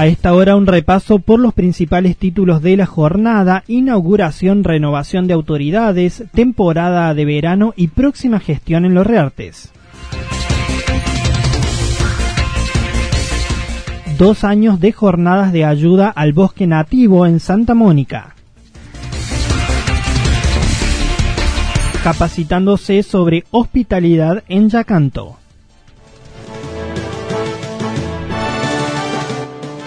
A esta hora un repaso por los principales títulos de la jornada, inauguración, renovación de autoridades, temporada de verano y próxima gestión en los reartes. Dos años de jornadas de ayuda al bosque nativo en Santa Mónica. Capacitándose sobre hospitalidad en Yacanto.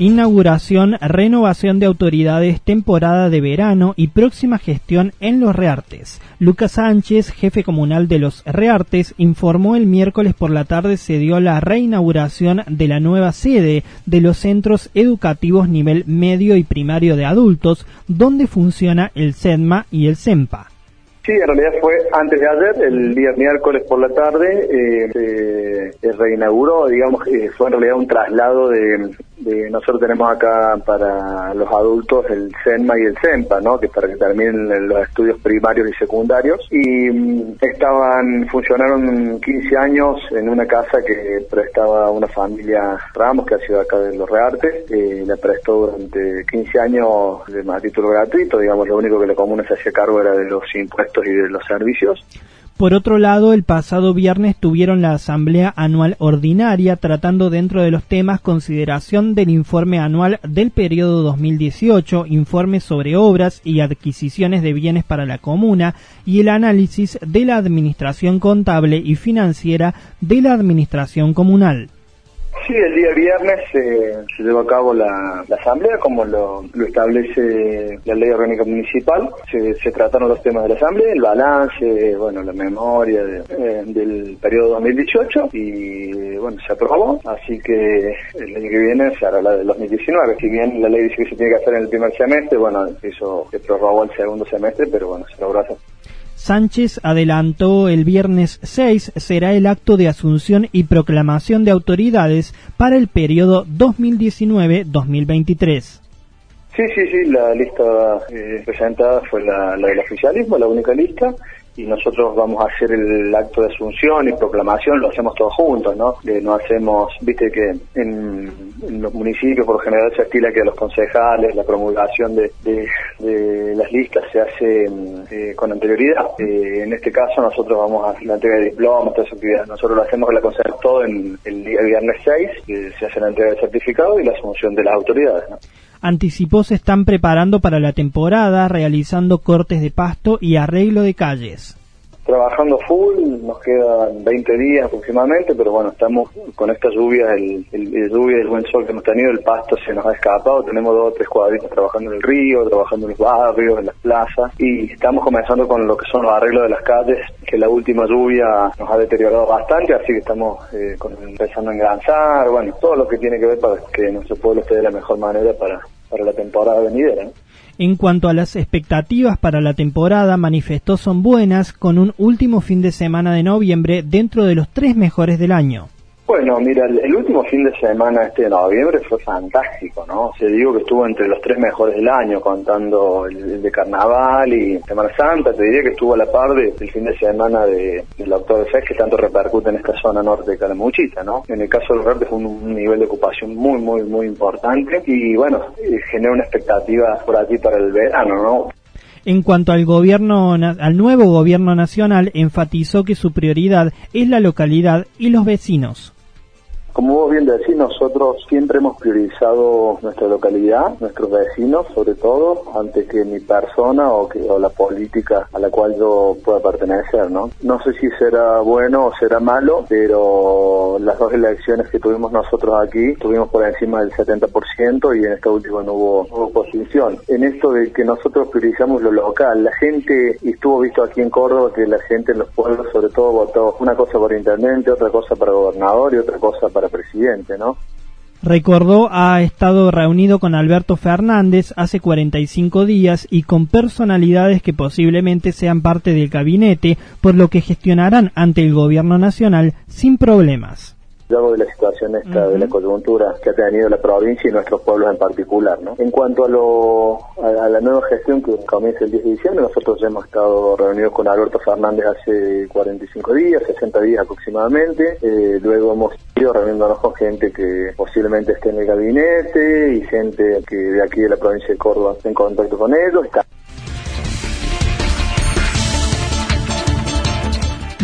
Inauguración, renovación de autoridades, temporada de verano y próxima gestión en los Reartes. Lucas Sánchez, jefe comunal de los Reartes, informó el miércoles por la tarde se dio la reinauguración de la nueva sede de los centros educativos nivel medio y primario de adultos, donde funciona el SEDMA y el SEMPA. Sí, en realidad fue antes de ayer, el día miércoles por la tarde, eh, se reinauguró, digamos, que fue en realidad un traslado de, nosotros tenemos acá para los adultos el CENMA y el CEMPA, ¿no? Que para que terminen los estudios primarios y secundarios. Y mm, estaban, funcionaron 15 años en una casa que prestaba una familia Ramos, que ha sido acá de los Reartes, eh, la prestó durante 15 años de, a título gratuito, digamos, lo único que la comuna se hacía cargo era de los impuestos y de los servicios. Por otro lado, el pasado viernes tuvieron la Asamblea Anual Ordinaria tratando dentro de los temas consideración del informe anual del periodo 2018, informe sobre obras y adquisiciones de bienes para la comuna y el análisis de la administración contable y financiera de la administración comunal. Sí, el día viernes eh, se llevó a cabo la, asamblea, como lo, establece la ley orgánica municipal. Se, trataron los temas de la asamblea, el balance, bueno, la memoria eh, del periodo 2018 y bueno, se aprobó. Así que el año que viene se hará la del 2019. Si bien la ley dice que se tiene que hacer en el primer semestre, bueno, eso se prorrogó el segundo semestre, pero bueno, se logró hacer. Sánchez adelantó el viernes 6 será el acto de asunción y proclamación de autoridades para el periodo 2019-2023. Sí, sí, sí, la lista eh, presentada fue la, la, del oficialismo, la única lista, y nosotros vamos a hacer el acto de asunción y proclamación, lo hacemos todos juntos, ¿no? no hacemos, viste que en, los municipios por lo general se estila que a los concejales la promulgación de, las listas se hace eh, con anterioridad. Eh, en este caso nosotros vamos a hacer la entrega de diplomas, toda esa actividad. Nosotros lo hacemos con la concejal todo el día viernes 6, que se hace la entrega del certificado y la asunción de las autoridades, ¿no? Anticipó se están preparando para la temporada, realizando cortes de pasto y arreglo de calles trabajando full, nos quedan 20 días aproximadamente, pero bueno, estamos con esta lluvia, el, lluvia y el buen sol que hemos tenido, el pasto se nos ha escapado, tenemos dos o tres cuadritos trabajando en el río, trabajando en los barrios, en las plazas, y estamos comenzando con lo que son los arreglos de las calles, que la última lluvia nos ha deteriorado bastante, así que estamos eh, empezando a engranzar, bueno, todo lo que tiene que ver para que nuestro pueblo esté de la mejor manera para para la temporada venidera. En cuanto a las expectativas para la temporada, manifestó son buenas, con un último fin de semana de noviembre dentro de los tres mejores del año. Bueno, mira, el, último fin de semana este de noviembre fue fantástico, ¿no? Se digo que estuvo entre los tres mejores del año, contando el, de Carnaval y Semana Santa. Te diría que estuvo a la par del fin de semana de, del Doctor de que tanto repercute en esta zona norte de Calamuchita, ¿no? En el caso de los verdes fue un, nivel de ocupación muy, muy, muy importante y, bueno, eh, genera una expectativa por aquí para el verano, ¿no? En cuanto al gobierno, al nuevo gobierno nacional, enfatizó que su prioridad es la localidad y los vecinos. Como vos bien decís, nosotros siempre hemos priorizado nuestra localidad, nuestros vecinos sobre todo, antes que mi persona o, que, la política a la cual yo pueda pertenecer, ¿no? No sé si será bueno o será malo, pero las dos elecciones que tuvimos nosotros aquí, tuvimos por encima del 70% y en esta última no hubo, oposición. En esto de que nosotros priorizamos lo local, la gente, y estuvo visto aquí en Córdoba que la gente en los pueblos sobre todo votó una cosa para intendente, otra cosa para gobernador y otra cosa para presidente, ¿no? Recordó ha estado reunido con Alberto Fernández hace 45 días y con personalidades que posiblemente sean parte del gabinete, por lo que gestionarán ante el gobierno nacional sin problemas de la situación esta de la coyuntura que ha tenido la provincia y nuestros pueblos en particular. ¿no? En cuanto a, lo, a, la nueva gestión que comienza el 10 de diciembre, nosotros ya hemos estado reunidos con Alberto Fernández hace 45 días, 60 días aproximadamente. Eh, luego hemos ido reuniéndonos con gente que posiblemente esté en el gabinete y gente que de aquí de la provincia de Córdoba está en contacto con ellos. Está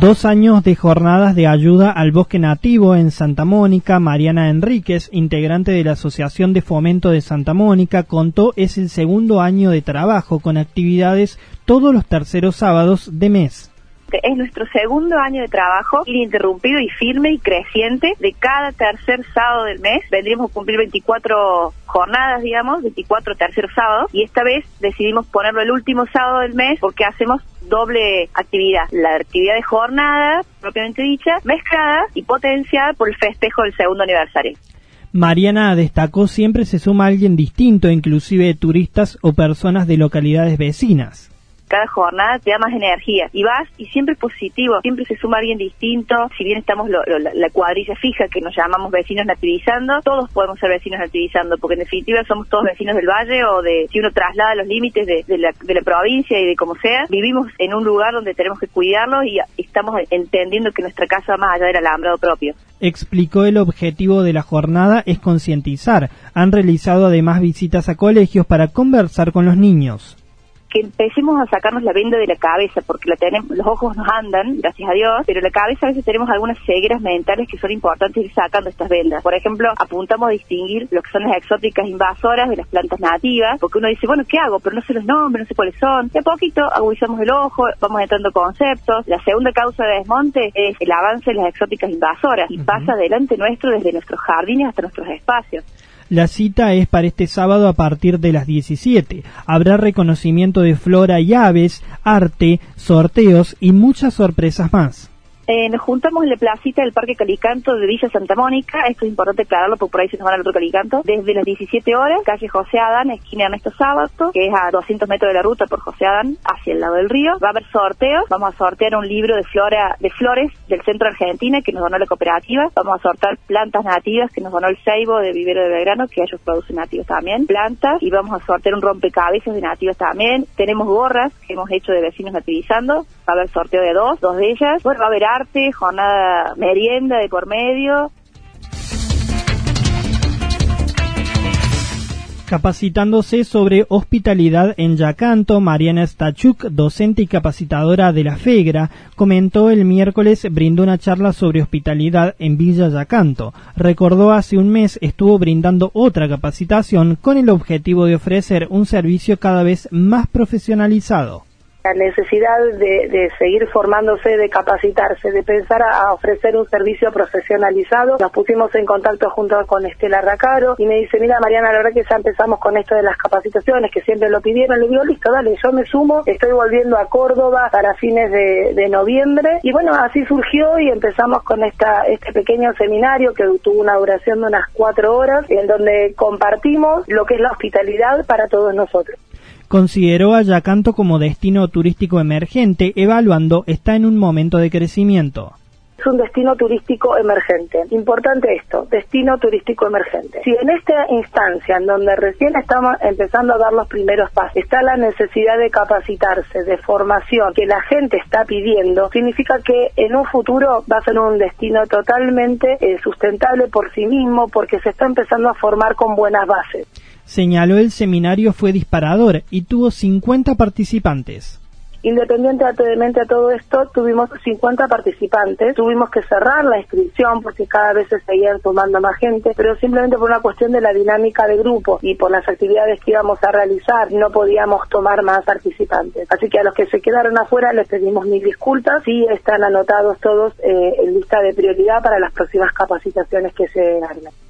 Dos años de jornadas de ayuda al bosque nativo en Santa Mónica, Mariana Enríquez, integrante de la Asociación de Fomento de Santa Mónica, contó es el segundo año de trabajo con actividades todos los terceros sábados de mes es nuestro segundo año de trabajo ininterrumpido y firme y creciente de cada tercer sábado del mes. Vendríamos a cumplir 24 jornadas, digamos, 24 terceros sábados y esta vez decidimos ponerlo el último sábado del mes porque hacemos doble actividad, la actividad de jornada propiamente dicha, mezclada y potenciada por el festejo del segundo aniversario. Mariana destacó siempre se suma alguien distinto, inclusive turistas o personas de localidades vecinas cada jornada te da más energía y vas y siempre positivo, siempre se suma alguien distinto, si bien estamos la cuadrilla fija que nos llamamos vecinos nativizando, todos podemos ser vecinos nativizando, porque en definitiva somos todos vecinos del valle o de si uno traslada los límites de, la, de la provincia y de como sea, vivimos en un lugar donde tenemos que cuidarlo y estamos entendiendo que nuestra casa más allá del alambrado propio. Explicó el objetivo de la jornada es concientizar. Han realizado además visitas a colegios para conversar con los niños que empecemos a sacarnos la venda de la cabeza, porque la tenemos, los ojos nos andan, gracias a Dios, pero la cabeza a veces tenemos algunas cegueras mentales que son importantes ir sacando estas vendas. Por ejemplo, apuntamos a distinguir lo que son las exóticas invasoras de las plantas nativas, porque uno dice, bueno, ¿qué hago? Pero no sé los nombres, no sé cuáles son. De a poquito agudizamos el ojo, vamos entrando conceptos. La segunda causa de desmonte es el avance de las exóticas invasoras y pasa delante nuestro desde nuestros jardines hasta nuestros espacios. La cita es para este sábado a partir de las 17. Habrá reconocimiento de flora y aves, arte, sorteos y muchas sorpresas más. Nos juntamos en la placita del Parque Calicanto de Villa Santa Mónica, esto es importante aclararlo porque por ahí se nos van al otro Calicanto, desde las 17 horas, calle José Adán, esquina Ernesto Sábato, que es a 200 metros de la ruta por José Adán, hacia el lado del río. Va a haber sorteos, vamos a sortear un libro de flora de flores del centro de Argentina que nos donó la cooperativa, vamos a sortear plantas nativas que nos donó el Seibo de Vivero de Belgrano, que ellos producen nativos también, plantas, y vamos a sortear un rompecabezas de nativos también. Tenemos gorras que hemos hecho de vecinos nativizando, va a haber sorteo de dos, dos de ellas. Bueno, va a haber jornada merienda de por medio. Capacitándose sobre hospitalidad en Yacanto, Mariana Stachuk, docente y capacitadora de la FEGRA, comentó el miércoles brindó una charla sobre hospitalidad en Villa Yacanto. Recordó hace un mes estuvo brindando otra capacitación con el objetivo de ofrecer un servicio cada vez más profesionalizado la necesidad de, seguir formándose, de capacitarse, de pensar a, ofrecer un servicio profesionalizado. Nos pusimos en contacto junto con Estela Racaro y me dice, mira Mariana, la verdad que ya empezamos con esto de las capacitaciones, que siempre lo pidieron. Le digo, listo, dale, yo me sumo, estoy volviendo a Córdoba para fines de, noviembre. Y bueno, así surgió y empezamos con esta este pequeño seminario que tuvo una duración de unas cuatro horas, en donde compartimos lo que es la hospitalidad para todos nosotros consideró a Yacanto como destino turístico emergente, evaluando está en un momento de crecimiento es un destino turístico emergente. Importante esto, destino turístico emergente. Si en esta instancia, en donde recién estamos empezando a dar los primeros pasos, está la necesidad de capacitarse, de formación, que la gente está pidiendo, significa que en un futuro va a ser un destino totalmente eh, sustentable por sí mismo, porque se está empezando a formar con buenas bases señaló el seminario fue disparador y tuvo 50 participantes. Independientemente de todo esto, tuvimos 50 participantes, tuvimos que cerrar la inscripción porque cada vez se seguían tomando más gente, pero simplemente por una cuestión de la dinámica de grupo y por las actividades que íbamos a realizar no podíamos tomar más participantes. Así que a los que se quedaron afuera les pedimos mil disculpas y están anotados todos eh, en lista de prioridad para las próximas capacitaciones que se hagan.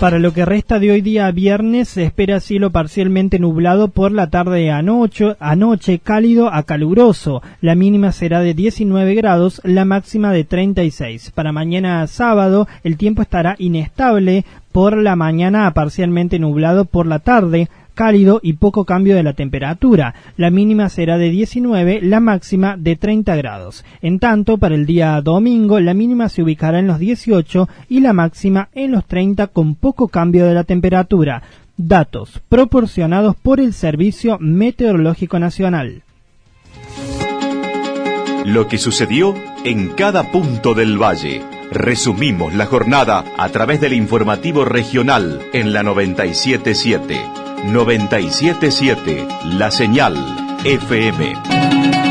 Para lo que resta de hoy día viernes se espera cielo parcialmente nublado por la tarde anoche, anoche cálido a caluroso. La mínima será de 19 grados, la máxima de 36. Para mañana sábado el tiempo estará inestable por la mañana parcialmente nublado por la tarde cálido y poco cambio de la temperatura. La mínima será de 19, la máxima de 30 grados. En tanto, para el día domingo, la mínima se ubicará en los 18 y la máxima en los 30 con poco cambio de la temperatura. Datos proporcionados por el Servicio Meteorológico Nacional. Lo que sucedió en cada punto del valle. Resumimos la jornada a través del informativo regional en la 977. 977 La Señal FM.